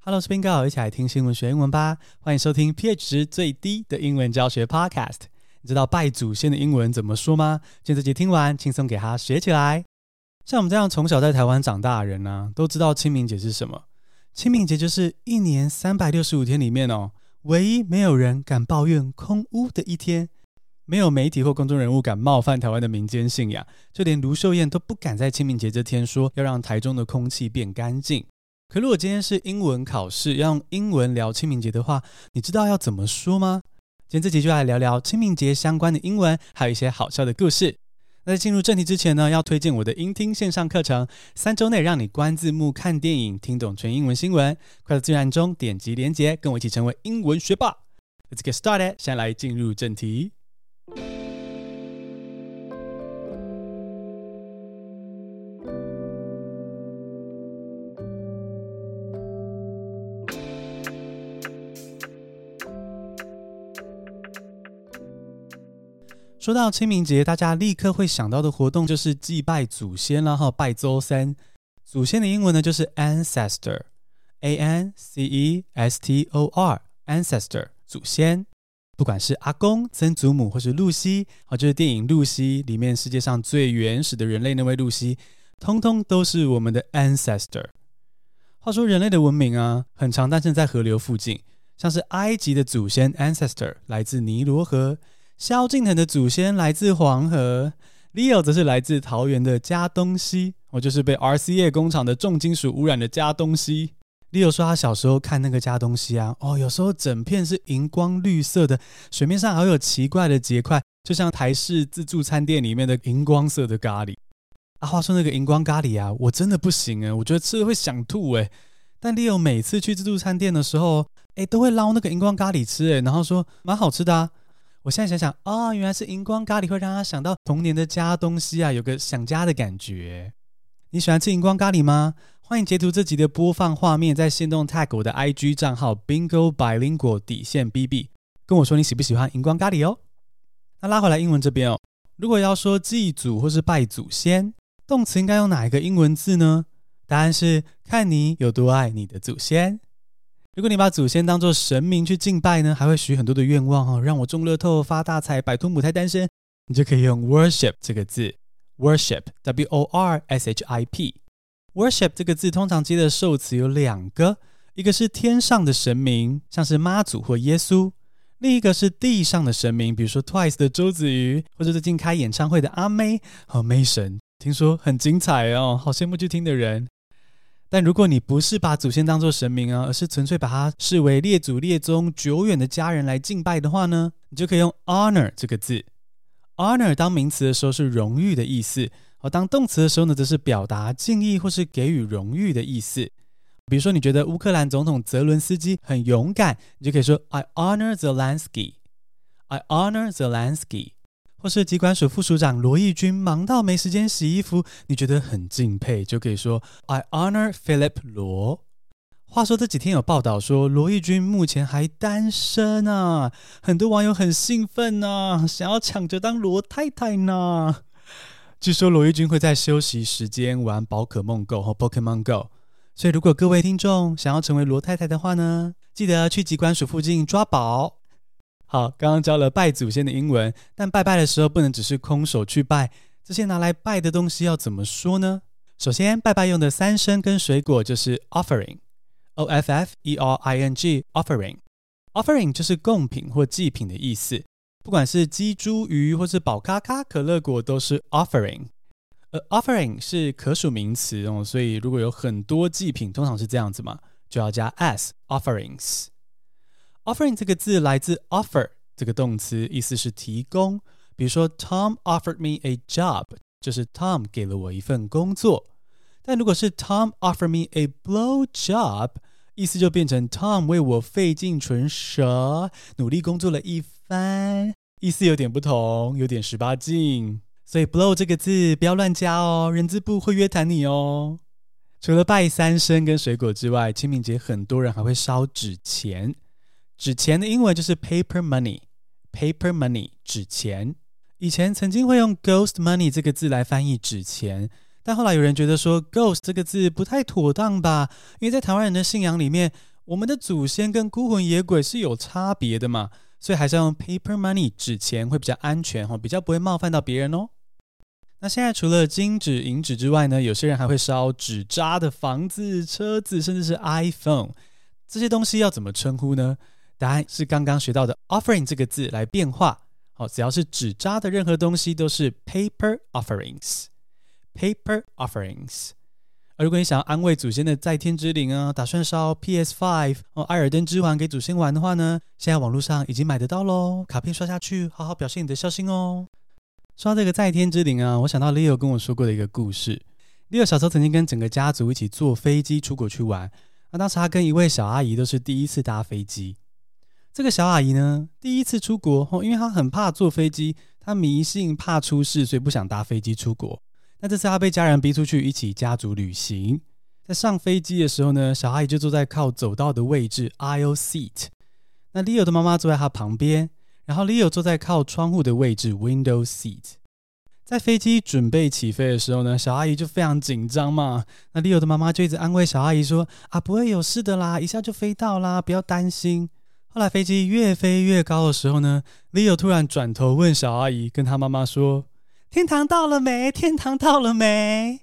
Hello，是 Bingo，一起来听新闻学英文吧。欢迎收听 pH 值最低的英文教学 Podcast。你知道拜祖先的英文怎么说吗？今天这集听完，轻松给它学起来。像我们这样从小在台湾长大的人呢、都知道清明节是什么？清明节就是一年三百六十五天里面哦，唯一没有人敢抱怨空屋的一天。没有媒体或公众人物敢冒犯台湾的民间信仰，就连卢秀燕都不敢在清明节这天说要让台中的空气变干净。可如果今天是英文考试，要用英文聊清明节的话，你知道要怎么说吗？今天这集就来聊聊清明节相关的英文，还有一些好笑的故事。那在进入正题之前呢，要推荐我的英听线上课程，三周内让你关字幕、看电影、听懂全英文新闻。快到资讯栏中点击连结，跟我一起成为英文学霸。Let's get started，先来进入正题。说到清明节，大家立刻会想到的活动就是祭拜祖先啦，哈，拜祖先。祖先的英文呢就是 ancestor，a n c e s t o r，ancestor，祖先。不管是阿公、曾祖母，或是露西，啊，就是电影《露西》里面世界上最原始的人类那位露西，通通都是我们的 ancestor。话说人类的文明啊，很常诞生在河流附近，像是埃及的祖先 ancestor 来自尼罗河。萧敬腾的祖先来自黄河，Leo 则是来自桃园的佳冬溪，我就是被 RCA 工厂的重金属污染的佳冬溪。Leo 说他小时候看那个佳冬溪啊，哦，有时候整片是荧光绿色的，水面上还有奇怪的结块，就像台式自助餐店里面的荧光色的咖喱。啊，话说那个荧光咖喱啊，我真的不行啊，我觉得吃了会想吐诶。但 Leo 每次去自助餐店的时候，诶，都会捞那个荧光咖喱吃诶，然后说蛮好吃的啊。我现在想想啊、哦，原来是荧光咖喱会让他想到童年的家东西啊，有个想家的感觉。你喜欢吃荧光咖喱吗？欢迎截图这集的播放画面，在限动 tag 我的 IG 账号 Bingo Bilingual 底线 BB，跟我说你喜不喜欢荧光咖喱哦。那拉回来英文这边哦，如果要说祭祖或是拜祖先，动词应该用哪一个英文字呢？答案是看你有多爱你的祖先。如果你把祖先当作神明去敬拜呢，还会许很多的愿望哦，让我中乐透、发大财、摆脱母胎单身，你就可以用 worship 这个字，worship，w o r s h i p，worship 这个字通常接的受词有两个，一个是天上的神明，像是妈祖或耶稣；另一个是地上的神明，比如说 Twice 的周子瑜，或者最近开演唱会的阿妹。和 Mason，听说很精彩哦，好羡慕去听的人。但如果你不是把祖先当作神明啊，而是纯粹把它视为列祖列宗久远的家人来敬拜的话呢，你就可以用 honor 这个字。honor 当名词的时候是荣誉的意思，而当动词的时候呢，则是表达敬意或是给予荣誉的意思。比如说，你觉得乌克兰总统泽伦斯基很勇敢，你就可以说 I honor Zelensky。I honor Zelensky。或是疾管署副署长罗义军忙到没时间洗衣服，你觉得很敬佩，就可以说 I honor Philip 罗。话说这几天有报道说罗义军目前还单身啊，很多网友很兴奋啊，想要抢着当罗太太呢。据说罗义军会在休息时间玩宝可梦 Go 和 Pokemon Go，所以如果各位听众想要成为罗太太的话呢，记得去疾管署附近抓宝。好，刚刚教了拜祖先的英文，但拜拜的时候不能只是空手去拜，这些拿来拜的东西要怎么说呢？首先，拜拜用的三牲跟水果就是 offering，o f f e r i n g，offering，offering 就是贡品或祭品的意思，不管是鸡、猪、鱼或是宝咖咖、可乐果都是 offering。而 offering 是可数名词哦，所以如果有很多祭品，通常是这样子嘛，就要加 s offerings。Offering 这个字来自 offer 这个动词，意思是提供。比如说，Tom offered me a job，就是 Tom 给了我一份工作。但如果是 Tom offered me a blow job，意思就变成 Tom 为我费尽唇舌，努力工作了一番，意思有点不同，有点十八禁。所以 blow 这个字不要乱加哦，人资部会约谈你哦。除了拜三牲跟水果之外，清明节很多人还会烧纸钱。纸钱的英文就是 paper money，paper money 纸钱。以前曾经会用 ghost money 这个字来翻译纸钱，但后来有人觉得说 ghost 这个字不太妥当吧，因为在台湾人的信仰里面，我们的祖先跟孤魂野鬼是有差别的嘛，所以还是要用 paper money 纸钱会比较安全哈，比较不会冒犯到别人哦。那现在除了金纸、银纸之外呢，有些人还会烧纸扎的房子、车子，甚至是 iPhone。这些东西要怎么称呼呢？答案是刚刚学到的 offering 这个字来变化。好，只要是纸扎的任何东西都是 paper offerings。paper offerings。而如果你想要安慰祖先的在天之灵啊，打算烧 PS5 哦，艾尔登之环给祖先玩的话呢，现在网络上已经买得到喽。卡片刷下去，好好表现你的孝心哦。说到这个在天之灵啊，我想到 Leo 跟我说过的一个故事。Leo 小时候曾经跟整个家族一起坐飞机出国去玩，那当时他跟一位小阿姨都是第一次搭飞机。这个小阿姨呢，第一次出国哦，因为她很怕坐飞机，她迷信怕出事，所以不想搭飞机出国。那这次她被家人逼出去一起家族旅行，在上飞机的时候呢，小阿姨就坐在靠走道的位置 aisle seat，那 Leo 的妈妈坐在她旁边，然后 Leo 坐在靠窗户的位置 window seat。在飞机准备起飞的时候呢，小阿姨就非常紧张嘛，那 Leo 的妈妈就一直安慰小阿姨说：“啊，不会有事的啦，一下就飞到啦，不要担心。”后来飞机越飞越高的时候呢，Leo 突然转头问小阿姨，跟他妈妈说。天堂到了没？天堂到了没？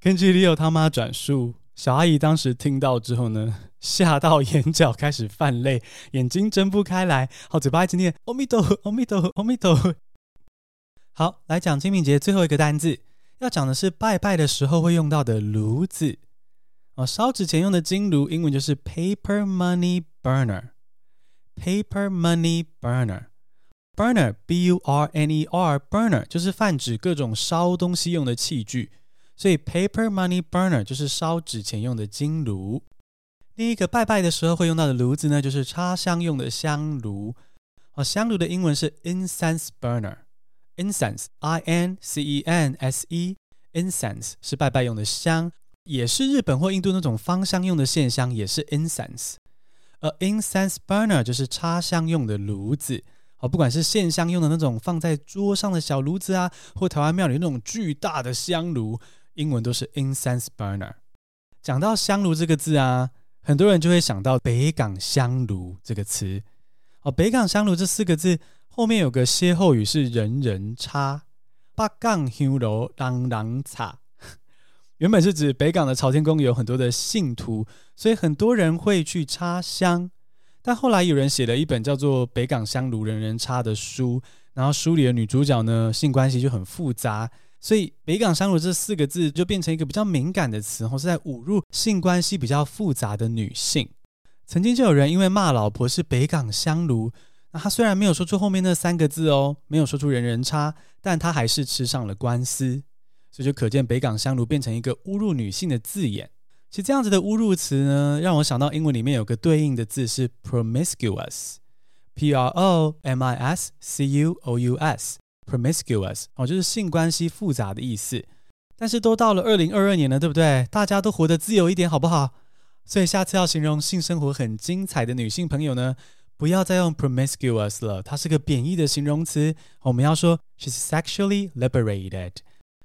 根据 Leo 他妈转述，小阿姨当时听到之后呢，吓到眼角开始泛泪，眼睛睁不开来，好，嘴巴一直念“阿弥陀佛，阿弥陀佛，阿弥陀佛”。好，来讲清明节最后一个单字，要讲的是拜拜的时候会用到的炉子哦，烧纸钱用的金炉，英文就是 paper money burner。paper money burner。Burner, B-U-R-N-E-R, burner 就是泛指各种烧东西用的器具，所以 paper money burner 就是烧纸钱用的金炉。另一个拜拜的时候会用到的炉子呢，就是插香用的香炉。哦，香炉的英文是 incense burner，incense, I-N-C-E-N-S-E, incense 是拜拜用的香，也是日本或印度那种芳香用的线香，也是 incense。 而 incense burner 就是插香用的炉子。哦，不管是线香用的那种放在桌上的小炉子啊，或台湾庙里那种巨大的香炉，英文都是 incense burner。讲到香炉这个字啊，很多人就会想到北港香炉这个词。哦，北港香炉这四个字后面有个歇后语是人人插，八港香炉人人插。原本是指北港的朝天宫有很多的信徒，所以很多人会去插香。但后来有人写了一本叫做《北港香炉人人插》的书，然后书里的女主角呢，性关系就很复杂，所以“北港香炉”这四个字就变成一个比较敏感的词，或是在侮辱性关系比较复杂的女性。曾经就有人因为骂老婆是北港香炉，那他虽然没有说出后面那三个字哦，没有说出人人插，但他还是吃上了官司，这就可见北港香炉变成一个侮辱女性的字眼。其实这样子的侮辱词呢，让我想到英文里面有个对应的字是 promiscuous，p r o m i s c u o u s，promiscuous 哦，就是性关系复杂的意思。但是都到了二零二二年了，对不对？大家都活得自由一点，好不好？所以下次要形容性生活很精彩的女性朋友呢，不要再用 promiscuous 了，它是个贬义的形容词。我们要说 she's sexually liberated，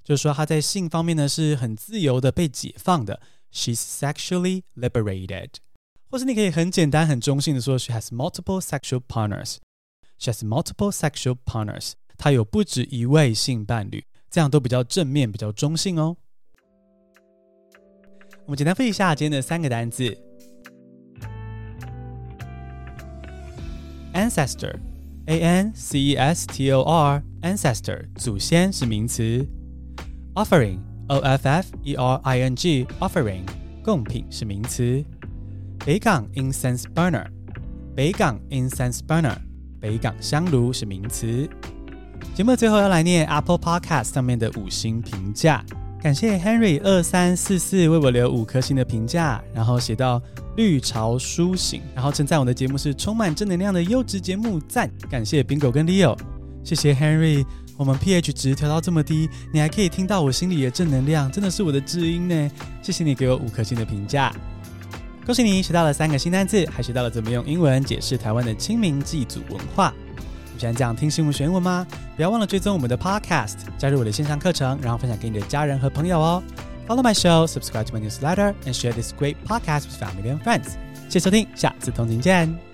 就是说她在性方面呢是很自由的，被解放的。She's sexually liberated，或是你可以很简单、很中性的说，She has multiple sexual partners. She has multiple sexual partners. 她有不止一位性伴侣，这样都比较正面、比较中性哦。我们简单复习一下今天的三个单字：ancestor，a-n-c-e-s-t-o-r，ancestor，祖先是名词；offering。O F F E R I N G offering 贡品是名词。北港 incense burner 北港 incense burner 北港香炉是名词。节目最后要来念 Apple Podcast 上面的五星评价，感谢 Henry 二三四四为我留五颗星的评价，然后写到绿潮苏醒，然后称赞我的节目是充满正能量的优质节目，赞！感谢 Bingo 跟 Leo，谢谢 Henry。我们 pH 值调到这么低，你还可以听到我心里的正能量，真的是我的知音呢！谢谢你给我五颗星的评价，恭喜你学到了三个新单字，还学到了怎么用英文解释台湾的清明祭祖文化。你喜欢这样听新闻学英文吗？不要忘了追踪我们的 podcast，加入我的线上课程，然后分享给你的家人和朋友哦。Follow my show, subscribe to my newsletter, and share this great podcast with family and friends. 谢谢收听，下次通勤见。